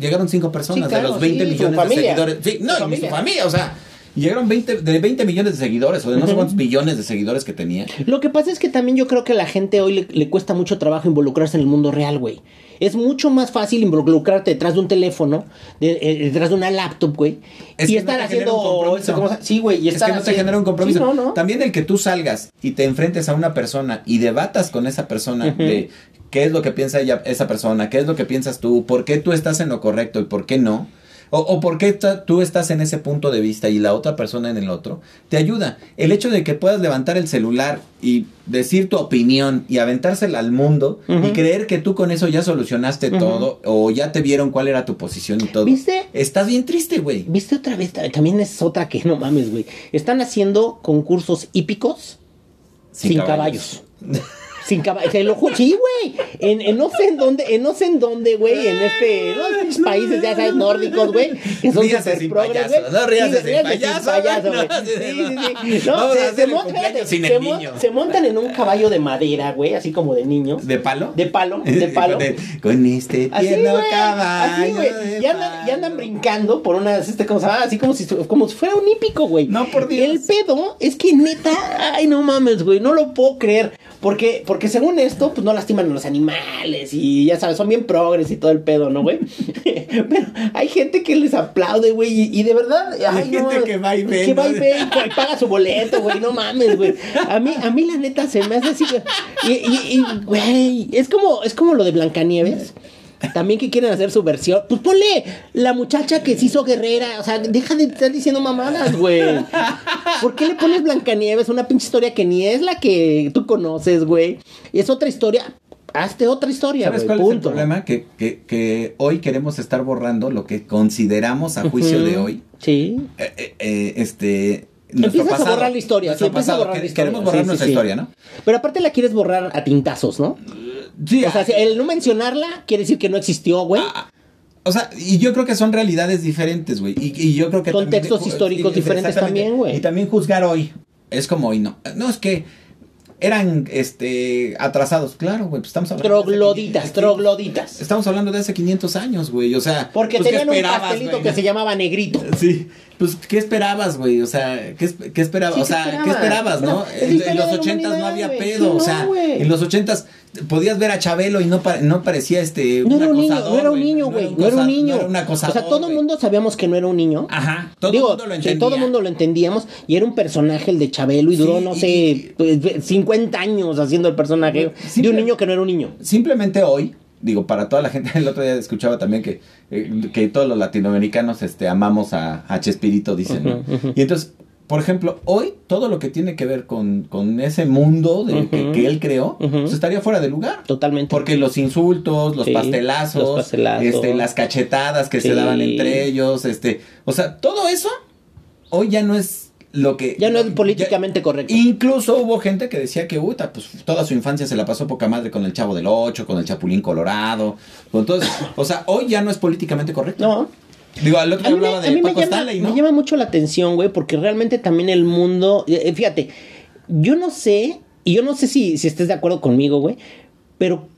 S2: llegaron cinco personas
S1: Sí, claro,
S2: de los 20
S1: sí, su
S2: millones de seguidores. Sí, no, y su familia, o sea, llegaron 20, de 20 millones de seguidores o de no sé cuántos millones de seguidores que tenía.
S1: Lo que pasa es que también yo creo que a la gente hoy le, le cuesta mucho trabajo involucrarse en el mundo real, güey. Es mucho más fácil involucrarte detrás de un teléfono, de- eh, detrás de una laptop, güey.
S2: Es
S1: y estar
S2: no
S1: haciendo...
S2: compromiso.
S1: ¿cómo se- Sí, güey. y
S2: Es
S1: estar
S2: que no te genera un compromiso.
S1: Sí, no, no.
S2: También el que tú salgas y te enfrentes a una persona y debatas con esa persona de qué es lo que piensa ella, esa persona, qué es lo que piensas tú, por qué tú estás en lo correcto y por qué no, o, o por qué tú estás en ese punto de vista y la otra persona en el otro, te ayuda. El hecho de que puedas levantar el celular y decir tu opinión y aventársela al mundo y creer que tú con eso ya solucionaste todo o ya te vieron cuál era tu posición y todo.
S1: ¿Viste?
S2: Estás bien triste, güey.
S1: ¿Viste otra vez? También es otra que no mames, güey. Están haciendo concursos hípicos sin, caballos. Sin caballos. Te lo juro. Sí, güey. En, en no sé en dónde, en no sé en dónde, güey. En este, en los países, ya sabes, nórdicos, güey. Que son
S2: Ríase
S1: súper
S2: sin
S1: progres,
S2: payaso,
S1: güey.
S2: no ríase
S1: Sí,
S2: sin payaso,
S1: payaso,
S2: no,
S1: Sí, sí, sí. No, se, se fíjate,
S2: sin el
S1: se, mon-
S2: niño.
S1: se montan en un caballo de madera, güey. Así como de niños.
S2: ¿De palo?
S1: De palo, de palo.
S2: con, este
S1: Así,
S2: tierno
S1: güey.
S2: caballo.
S1: Así, güey. Y andan, y andan brincando por unas, este, ¿cómo se llama? Así como si, como si fuera un hípico, güey.
S2: No, por Dios.
S1: El pedo es que neta, ay, no mames, güey, no lo puedo creer. Porque, porque según esto, pues no lastiman a los animales y ya sabes, son bien progres y todo el pedo, ¿no, güey? Pero hay gente que les aplaude, güey, y, y de verdad, ay, no,
S2: gente que va y ve,
S1: Que va y ve y paga su boleto, güey, no mames, güey. A mí, a mí la neta se me hace así, güey. Y, y, y, güey, es como, es como lo de Blancanieves. También que quieren hacer su versión. Pues ponle la muchacha que se hizo guerrera. O sea, deja de estar diciendo mamadas, güey. ¿Por qué le pones Blancanieves una pinche historia que ni es la que tú conoces, güey? Y es otra historia. Hazte otra historia,
S2: ¿Sabes
S1: güey.
S2: cuál es el
S1: Punto.
S2: problema? Que, que, que hoy queremos estar borrando lo que consideramos a juicio de hoy.
S1: Sí.
S2: Eh, eh, eh, este. nuestro
S1: Empiezas a
S2: pasado,
S1: borrar la historia. Sí, empiezas a borrar la
S2: que-
S1: historia.
S2: Queremos borrar
S1: Sí, sí,
S2: nuestra
S1: sí.
S2: historia, ¿no?
S1: Pero aparte la quieres borrar a tintazos, ¿no?
S2: Sí,
S1: O sea,
S2: ah,
S1: el no mencionarla quiere decir que no existió, güey.
S2: ah, O sea, y yo creo que son realidades diferentes, güey. Y, y yo creo que
S1: Contextos
S2: también-
S1: históricos diferentes también, güey.
S2: Y también juzgar hoy. Es como hoy, no. No, es que eran este atrasados. Claro, güey. Pues estamos hablando. de hace
S1: Trogloditas,
S2: 500
S1: trogloditas.
S2: Estamos hablando de hace 500 años, güey. O sea.
S1: Porque
S2: pues, ¿qué
S1: tenían un pastelito que se llamaba negrito.
S2: Sí, pues, ¿qué esperabas, güey? O sea, ¿qué, qué esperabas?
S1: Sí,
S2: o
S1: ¿qué
S2: sea, ¿qué
S1: esperabas?
S2: no? En, en los ochentas no había pedo,
S1: Sí,
S2: o sea,
S1: no,
S2: en los ochentas podías ver a Chabelo y no, pa- no parecía este.
S1: No era un niño, no era un niño, güey. No era un niño.
S2: No era un acosador,
S1: o sea, todo el mundo sabíamos que no era un niño.
S2: Ajá, todo el mundo lo
S1: sí,
S2: entendía.
S1: todo el mundo lo entendíamos y era un personaje el de Chabelo y duró,
S2: Sí,
S1: no
S2: y-
S1: sé, pues, 50 años haciendo el personaje de un niño que no era un niño.
S2: Simplemente hoy, digo, para toda la gente, el otro día escuchaba también que, eh, que todos los latinoamericanos este, amamos a, a Chespirito, dicen, ¿no? Y entonces, por ejemplo, hoy todo lo que tiene que ver con, con ese mundo de, que, él creó, pues estaría fuera de lugar.
S1: Totalmente.
S2: Porque los insultos, los
S1: Sí,
S2: pastelazos,
S1: los pastelazos.
S2: este, las cachetadas que
S1: Sí.
S2: se daban entre ellos, este, o sea, todo eso hoy ya no es lo que
S1: ya no es políticamente correcto.
S2: Incluso hubo gente que decía que Uta, pues toda su infancia se la pasó poca madre con el Chavo del Ocho, con el Chapulín Colorado, con todo eso. O sea, hoy ya no es políticamente correcto.
S1: No,
S2: Digo, al otro
S1: me,
S2: hablaba
S1: a
S2: de
S1: mí me
S2: Paco
S1: llama,
S2: Stanley,
S1: me
S2: ¿no?
S1: llama mucho la atención, güey, porque realmente también el mundo, eh, eh, fíjate, yo no sé, y yo no sé si, si estés de acuerdo conmigo, güey, pero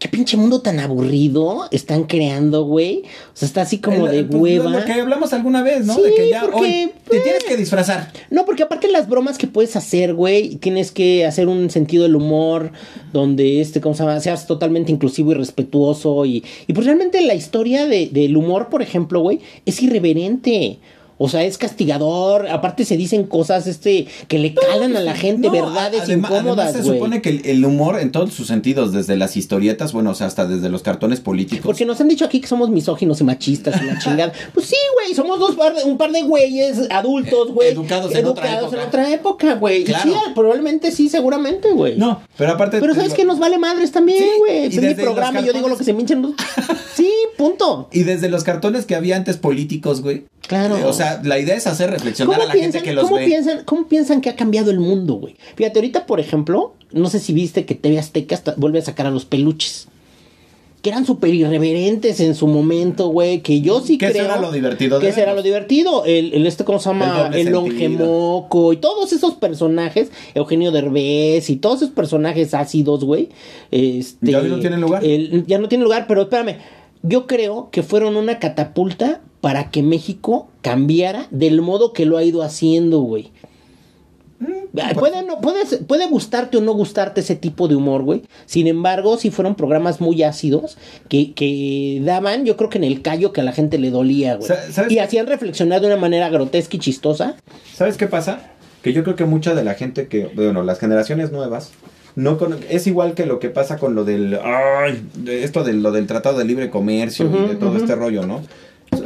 S1: qué pinche mundo tan aburrido están creando, güey. O sea, está así como
S2: El-
S1: de
S2: pues,
S1: hueva.
S2: Lo que hablamos alguna vez, ¿no?
S1: Sí,
S2: de que ya
S1: porque,
S2: hoy te
S1: pues,
S2: tienes que disfrazar.
S1: No, porque aparte las bromas que puedes hacer, güey, tienes que hacer un sentido del humor donde este, ¿cómo se llama? Seas totalmente inclusivo y respetuoso y, y pues realmente la historia de- del humor, por ejemplo, güey, es irreverente. O sea, es castigador. Aparte se dicen cosas este que le calan a la gente,
S2: No,
S1: verdades
S2: además
S1: incómodas,
S2: se
S1: güey.
S2: supone que el, el humor en todos sus sentidos, desde las historietas, bueno, o sea, hasta desde los cartones políticos.
S1: Porque nos han dicho aquí que somos misóginos y machistas y la chingada. Pues sí, güey, somos dos par de- un par de güeyes adultos, güey.
S2: Educados en otra
S1: educados
S2: época.
S1: en otra época, güey. Y
S2: Claro.
S1: sí, probablemente sí, seguramente, güey.
S2: No, pero aparte.
S1: Pero sabes
S2: digo,
S1: que nos vale madres también, güey. es mi programa y yo digo lo que se me hinchen los... Sí, punto.
S2: Y desde los cartones que había antes políticos, güey.
S1: Claro.
S2: Eh, o sea, la idea es hacer reflexionar
S1: ¿Cómo
S2: a la
S1: piensan,
S2: gente que los
S1: cómo
S2: ve.
S1: piensan, ¿Cómo piensan que ha cambiado el mundo, güey? Fíjate, ahorita, por ejemplo, no sé si viste que TV Azteca hasta- vuelve a sacar a los peluches. Que eran súper irreverentes en su momento, güey. Que yo sí
S2: eso
S1: creo.
S2: era lo divertido de
S1: era
S2: verlos.
S1: lo divertido. El, el este, ¿cómo se llama? El, longemoco. Y todos esos personajes. Eugenio Derbez. Y todos esos personajes ácidos, güey. Este,
S2: Ya no tienen lugar.
S1: el- ya no tienen lugar, pero espérame. Yo creo que fueron una catapulta para que México cambiara del modo que lo ha ido haciendo, güey. Puede, no- puede, puede gustarte o no gustarte ese tipo de humor, güey. Sin embargo, sí fueron programas muy ácidos que, que daban, yo creo que en el callo que a la gente le dolía, güey.
S2: Sa- ¿sabes
S1: Y hacían reflexionar de una manera grotesca y chistosa.
S2: ¿Sabes qué pasa? Que yo creo que mucha de la gente que, bueno, las generaciones nuevas, no es igual que lo que pasa con lo del ay, de esto de lo del Tratado de Libre Comercio y de todo este rollo, ¿no?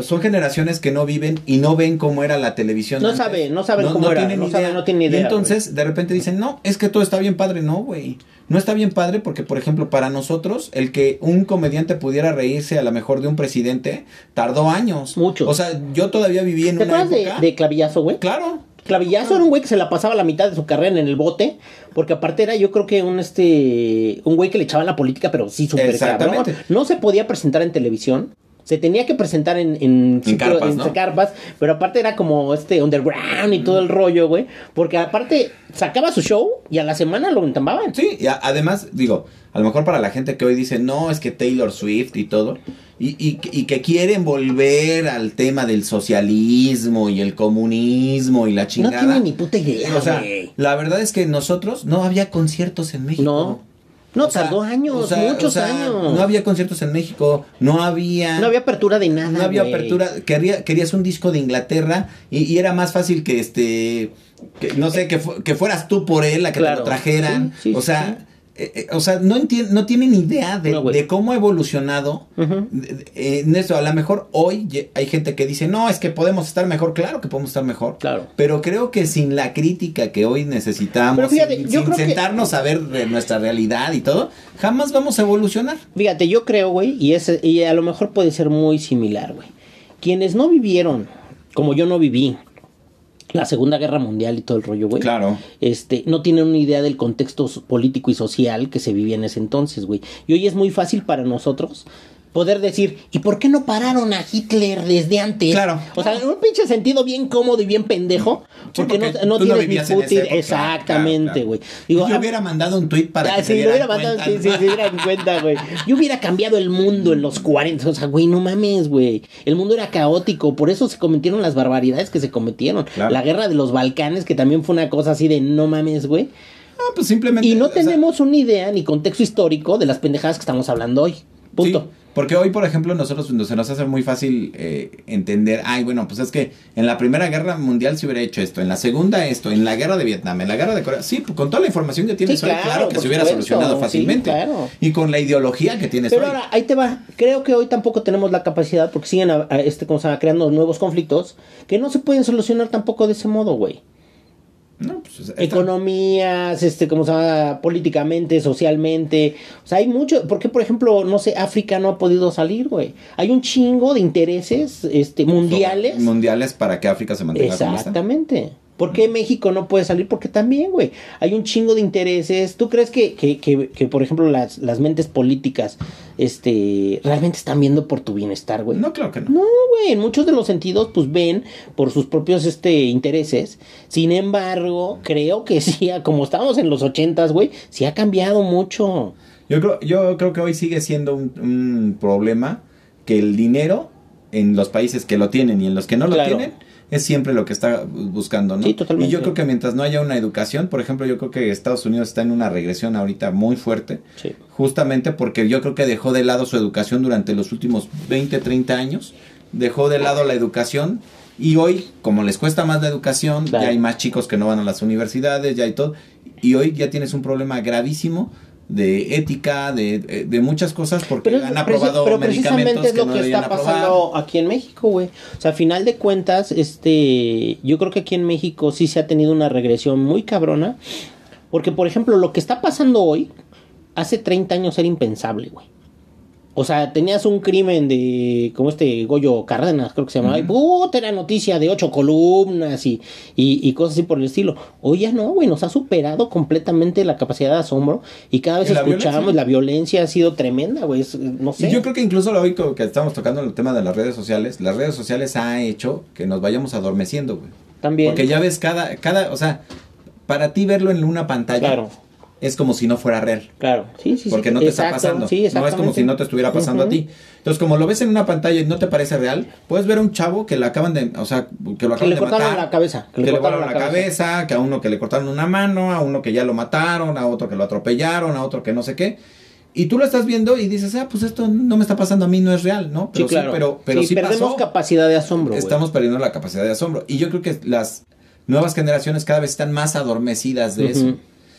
S2: Son generaciones que no viven y no ven cómo era la televisión.
S1: No
S2: antes.
S1: saben, no saben cómo era, no saben, no tienen idea,
S2: Y entonces de repente dicen, no, es que todo está bien padre. No, güey. No está bien padre porque, por ejemplo, para nosotros, el que un comediante pudiera reírse a lo mejor de un presidente, tardó años.
S1: Muchos.
S2: O sea, yo todavía viví en
S1: ¿Te
S2: una
S1: acuerdas de,
S2: época...
S1: de Clavillazo, güey?
S2: Claro.
S1: Clavillazo era un güey que se la pasaba la mitad de su carrera en el bote, porque aparte era yo creo que un este un güey que le echaba la política, pero sí súper cabrón. No se podía presentar en televisión. Se tenía que presentar en, en, sitio-
S2: carpas,
S1: en
S2: ¿no?
S1: carpas, pero aparte era como este underground y todo el rollo, güey. Porque aparte sacaba su show y a la semana lo entambaban.
S2: Sí, y a- además, digo, a lo mejor para la gente que hoy dice, no, es que Taylor Swift y todo, y, y, y que quieren volver al tema del socialismo y el comunismo y la
S1: No
S2: chingada.
S1: tiene ni puta idea,
S2: o sea,
S1: güey.
S2: la verdad es que nosotros no había conciertos en México.
S1: No. No,
S2: O sea,
S1: tardó años,
S2: o sea,
S1: muchos
S2: o sea,
S1: años.
S2: No había conciertos en México, no había...
S1: No había apertura de nada.
S2: no había apertura, quería, querías un disco de Inglaterra y, y era más fácil que este, que, no sé, que, fu- que fueras tú por él, a que te lo trajeran.
S1: Sí, sí,
S2: o sea,
S1: sí.
S2: Eh, eh, o sea, no no tienen idea de,
S1: No, güey.
S2: de cómo ha evolucionado eh, en eso. A lo mejor hoy hay gente que dice, no, es que podemos estar mejor. Claro que podemos estar mejor.
S1: Claro.
S2: Pero creo que sin la crítica que hoy necesitamos,
S1: fíjate,
S2: sin,
S1: que-
S2: sentarnos a ver de nuestra realidad y todo, jamás vamos a evolucionar.
S1: Fíjate, yo creo, güey, y, es, y a lo mejor puede ser muy similar, güey. Quienes no vivieron, como yo no viví, la Segunda Guerra Mundial y todo el rollo, güey.
S2: Claro.
S1: Este, no tienen una idea del contexto político y social que se vivía en ese entonces, güey. Y hoy es muy fácil para nosotros poder decir, ¿y por qué no pararon a Hitler desde antes?
S2: Claro.
S1: O sea, en un pinche sentido bien cómodo y bien pendejo,
S2: Sí,
S1: porque, no, no
S2: tú no
S1: tienes ni
S2: época,
S1: Exactamente, güey.
S2: claro.
S1: Digo,
S2: yo
S1: ah,
S2: hubiera mandado un tweet para
S1: Ah,
S2: que
S1: sí,
S2: se
S1: lo
S2: dieran
S1: hubiera mandado,
S2: cuenta,
S1: sí, sí, se dieran cuenta, güey. Yo hubiera cambiado el mundo en los 40, o sea, güey, no mames, güey. El mundo era caótico, por eso se cometieron las barbaridades que se cometieron.
S2: Claro.
S1: La guerra de los Balcanes, que también fue una cosa así de no mames, güey.
S2: No, pues simplemente.
S1: Y no
S2: sea,
S1: tenemos una idea ni contexto histórico de las pendejadas que estamos hablando hoy. Punto.
S2: Sí, porque hoy, por ejemplo, nosotros nos- se nos hace muy fácil eh, entender, ay, bueno, pues es que en la Primera Guerra Mundial se hubiera hecho esto, en la Segunda esto, en la Guerra de Vietnam, en la Guerra de Corea. Sí, pues, con toda la información que tienes
S1: Sí,
S2: hoy,
S1: claro,
S2: claro, que se hubiera
S1: supuesto,
S2: solucionado
S1: sí,
S2: fácilmente.
S1: claro.
S2: Y con la ideología que tienes
S1: Pero
S2: hoy.
S1: ahora, ahí te va. Creo que hoy tampoco tenemos la capacidad, porque siguen a- a este, como se llama, creando nuevos conflictos, que no se pueden solucionar tampoco de ese modo, güey.
S2: No, pues,
S1: economías, este, como se llama, políticamente, socialmente. O sea, hay mucho. ¿Por qué, por ejemplo, no sé, África no ha podido salir, güey? Hay un chingo de intereses este, mundiales.
S2: Mundiales para que África se mantenga como está.
S1: ¿Por qué México no puede salir? Porque también, güey, hay un chingo de intereses. ¿Tú crees que, que, que, que, por ejemplo, las, las mentes políticas este, realmente están viendo por tu bienestar, güey?
S2: No, claro que no.
S1: No, güey, en muchos de los sentidos, pues ven por sus propios este, intereses. Sin embargo, creo que sí, como estábamos en los ochentas, güey, sí ha cambiado mucho.
S2: Yo creo, yo creo que hoy sigue siendo un, un problema que el dinero en los países que lo tienen y en los que no lo tienen es siempre lo que está buscando, ¿no?
S1: Sí, totalmente.
S2: Y yo creo que mientras no haya una educación, por ejemplo, yo creo que Estados Unidos está en una regresión ahorita muy fuerte,
S1: Sí.
S2: justamente porque yo creo que dejó de lado su educación durante los últimos 20, 30 años, dejó de lado la educación y hoy, como les cuesta más la educación,
S1: Claro.
S2: ya hay más chicos que no van a las universidades, ya hay todo, y hoy ya tienes un problema gravísimo de ética, de, de- de muchas cosas porque
S1: Pero,
S2: han aprobado
S1: pero
S2: medicamentos
S1: precisamente es
S2: que
S1: lo
S2: no
S1: que está
S2: aprobar.
S1: pasando aquí en México, güey. O sea, a final de cuentas, este, yo creo que aquí en México sí se ha tenido una regresión muy cabrona. Porque, por ejemplo, lo que está pasando hoy, hace 30 años era impensable, güey. O sea, tenías un crimen de, como este Goyo Cárdenas, creo que se llamaba, y puta, era noticia de ocho columnas y, y, y cosas así por el estilo. Hoy ya no, güey, nos ha superado completamente la capacidad de asombro y cada vez
S2: Y la
S1: escuchamos,
S2: violencia.
S1: la violencia ha sido tremenda, güey, no sé.
S2: Y yo creo que incluso hoy co- que estamos tocando el tema de las redes sociales, las redes sociales ha hecho que nos vayamos adormeciendo, güey.
S1: También.
S2: Porque ya ves cada, cada, o sea, para ti verlo en una pantalla
S1: Claro,
S2: es como si no fuera real.
S1: claro. Sí, sí,
S2: Porque
S1: sí.
S2: no te
S1: Exacto,
S2: está pasando.
S1: sí,
S2: no es como si no te estuviera pasando a ti. Entonces, como lo ves en una pantalla y no te parece real, puedes ver a un chavo que le acaban de, o sea, que lo
S1: Que
S2: acaban
S1: le
S2: de
S1: cortaron
S2: matar.
S1: la cabeza.
S2: Que le cortaron la cabeza. que a uno que le cortaron una mano, a uno que ya lo mataron, a otro que lo atropellaron, a otro que no sé qué. Y tú lo estás viendo y dices, ah, pues esto no me está pasando a mí, no es real, ¿no? Pero
S1: Sí, claro.
S2: pero, pero sí,
S1: perdemos
S2: pasó.
S1: capacidad de asombro.
S2: Estamos perdiendo la capacidad de asombro. Y yo creo que las nuevas generaciones cada vez están más adormecidas de eso.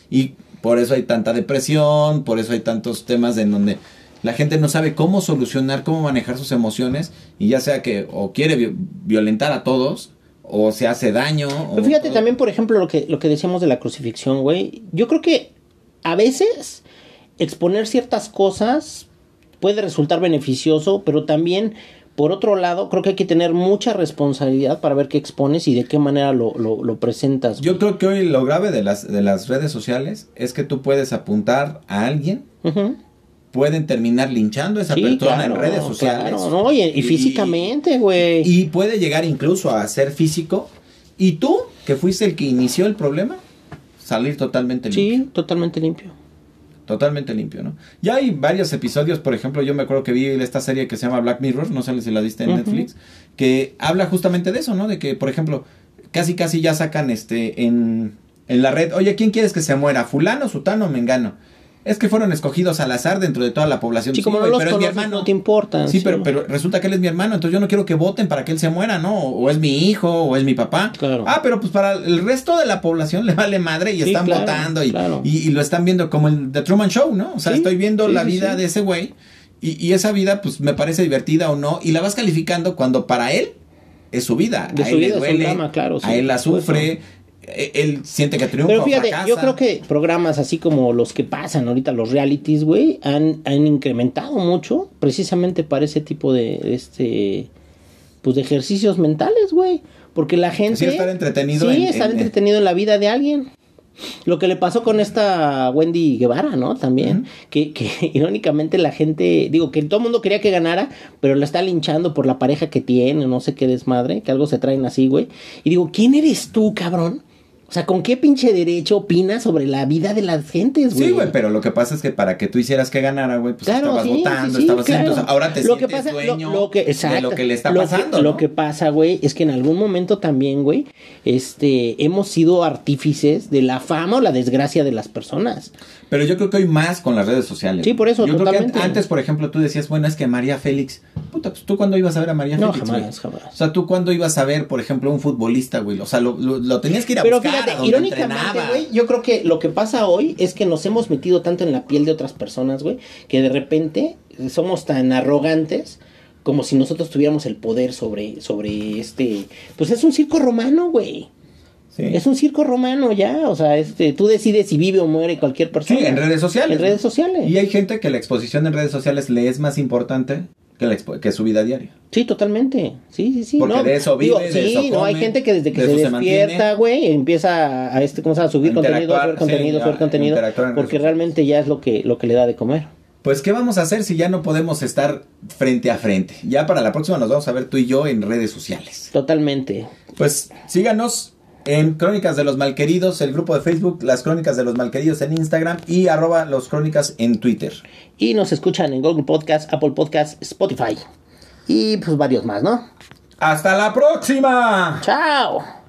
S2: Y por eso hay tanta depresión, por eso hay tantos temas en donde la gente no sabe cómo solucionar, cómo manejar sus emociones y ya sea que o quiere vi- violentar a todos o se hace daño.
S1: Pero fíjate
S2: todo.
S1: también, por ejemplo, lo que, lo que decíamos de la crucifixión, güey. Yo creo que a veces exponer ciertas cosas puede resultar beneficioso, pero también, por otro lado, creo que hay que tener mucha responsabilidad para ver qué expones y de qué manera lo, lo, lo presentas.
S2: Yo creo que hoy lo grave de las, de las redes sociales es que tú puedes apuntar a alguien, pueden terminar linchando a esa
S1: Sí,
S2: persona
S1: claro,
S2: en redes sociales.
S1: claro, no, y, y físicamente, güey.
S2: Y puede llegar incluso a ser físico. Y tú, que fuiste el que inició el problema, salir totalmente limpio.
S1: Sí, totalmente limpio.
S2: Totalmente limpio, ¿no? Ya hay varios episodios, por ejemplo, yo me acuerdo que vi esta serie que se llama Black Mirror, no sé si la viste en. Netflix, que habla justamente de eso, ¿no? De que, por ejemplo, casi casi ya sacan este en, en la red, oye, ¿quién quieres que se muera? ¿Fulano, Sutano o Mengano? Es que fueron escogidos al azar dentro de toda la población.
S1: Sí, como no los
S2: pero es mi hermano.
S1: no te importan.
S2: Sí, pero, pero resulta que él es mi hermano, entonces yo no quiero que voten para que él se muera, ¿no? O es mi hijo, o es mi papá.
S1: Claro.
S2: Ah, pero pues para el resto de la población le vale madre y
S1: Sí,
S2: están
S1: claro,
S2: votando y,
S1: claro.
S2: y, y lo están viendo como el The Truman Show, ¿no? O sea,
S1: Sí,
S2: estoy viendo
S1: sí,
S2: la
S1: sí,
S2: vida
S1: sí.
S2: de ese güey y, y esa vida pues me parece divertida o no y la vas calificando cuando para él es su vida.
S1: De
S2: a
S1: su
S2: él
S1: vida
S2: le duele,
S1: drama, claro, sí,
S2: a él la sufre, él siente que triunfa
S1: Pero fíjate,
S2: fracasa.
S1: yo creo que programas así como los que pasan ahorita, los realities, güey, han, han incrementado mucho precisamente para ese tipo de, este, pues de ejercicios mentales, güey. Porque la gente...
S2: Sí, estar entretenido
S1: Sí,
S2: en-
S1: estar
S2: en-
S1: entretenido en la vida de alguien. Lo que le pasó con esta Wendy Guevara, ¿no? También, que, que irónicamente la gente, digo, que todo el mundo quería que ganara, pero la está linchando por la pareja que tiene, no sé qué desmadre, que algo se traen así, güey. Y digo, ¿quién eres tú, cabrón? O sea, ¿con qué pinche derecho opinas sobre la vida de las gentes, güey?
S2: Sí, güey, pero lo que pasa es que para que tú hicieras que ganara, güey, pues
S1: Claro,
S2: estabas
S1: sí,
S2: votando,
S1: sí,
S2: estabas
S1: claro.
S2: entonces ahora te
S1: Lo que
S2: sientes
S1: pasa, lo-
S2: dueño
S1: lo que,
S2: de
S1: exacto,
S2: lo que le está
S1: lo que-
S2: pasando,
S1: Lo
S2: ¿no?
S1: que pasa, güey, es que en algún momento también, güey, este, hemos sido artífices de la fama o la desgracia de las personas.
S2: Pero yo creo que hoy más con las redes sociales.
S1: Sí, por eso,
S2: Yo creo
S1: totalmente.
S2: que an- antes, por ejemplo, tú decías, bueno, es que María Félix. Puta, pues tú cuándo ibas a ver a María
S1: No,
S2: Félix.
S1: jamás,
S2: güey?
S1: jamás.
S2: O sea, tú cuándo ibas a ver, por ejemplo, un futbolista, güey. O sea, lo, lo- lo tenías que ir a
S1: Pero
S2: buscar.
S1: Fíjate, irónicamente, güey, yo creo que lo que pasa hoy es que nos hemos metido tanto en la piel de otras personas, güey, que de repente somos tan arrogantes como si nosotros tuviéramos el poder sobre, sobre este, pues es un circo romano, güey.
S2: Sí.
S1: Es un circo romano ya, o sea, este, tú decides si vive o muere cualquier persona.
S2: Sí, en redes sociales.
S1: En redes sociales.
S2: Y hay gente que la exposición en redes sociales le es más importante que, la que su vida diaria.
S1: Sí, totalmente. Sí, sí, sí.
S2: Porque
S1: no,
S2: de eso vive, de
S1: sí,
S2: eso
S1: no, hay gente que desde que
S2: de
S1: se despierta, güey, empieza a, a este, ¿cómo se llama? Subir contenido, subir contenido, subir contenido, porque realmente ya es lo que, lo que le da de comer.
S2: Pues, ¿qué vamos a hacer si ya no podemos estar frente a frente? Ya para la próxima nos vamos a ver tú y yo en redes sociales.
S1: Totalmente.
S2: Pues síganos en Crónicas de los Malqueridos, el grupo de Facebook, las Crónicas de los Malqueridos en Instagram y arroba los Crónicas en Twitter.
S1: Y nos escuchan en Google Podcast, Apple Podcast, Spotify. Y pues varios más, ¿no?
S2: ¡Hasta la próxima!
S1: ¡Chao!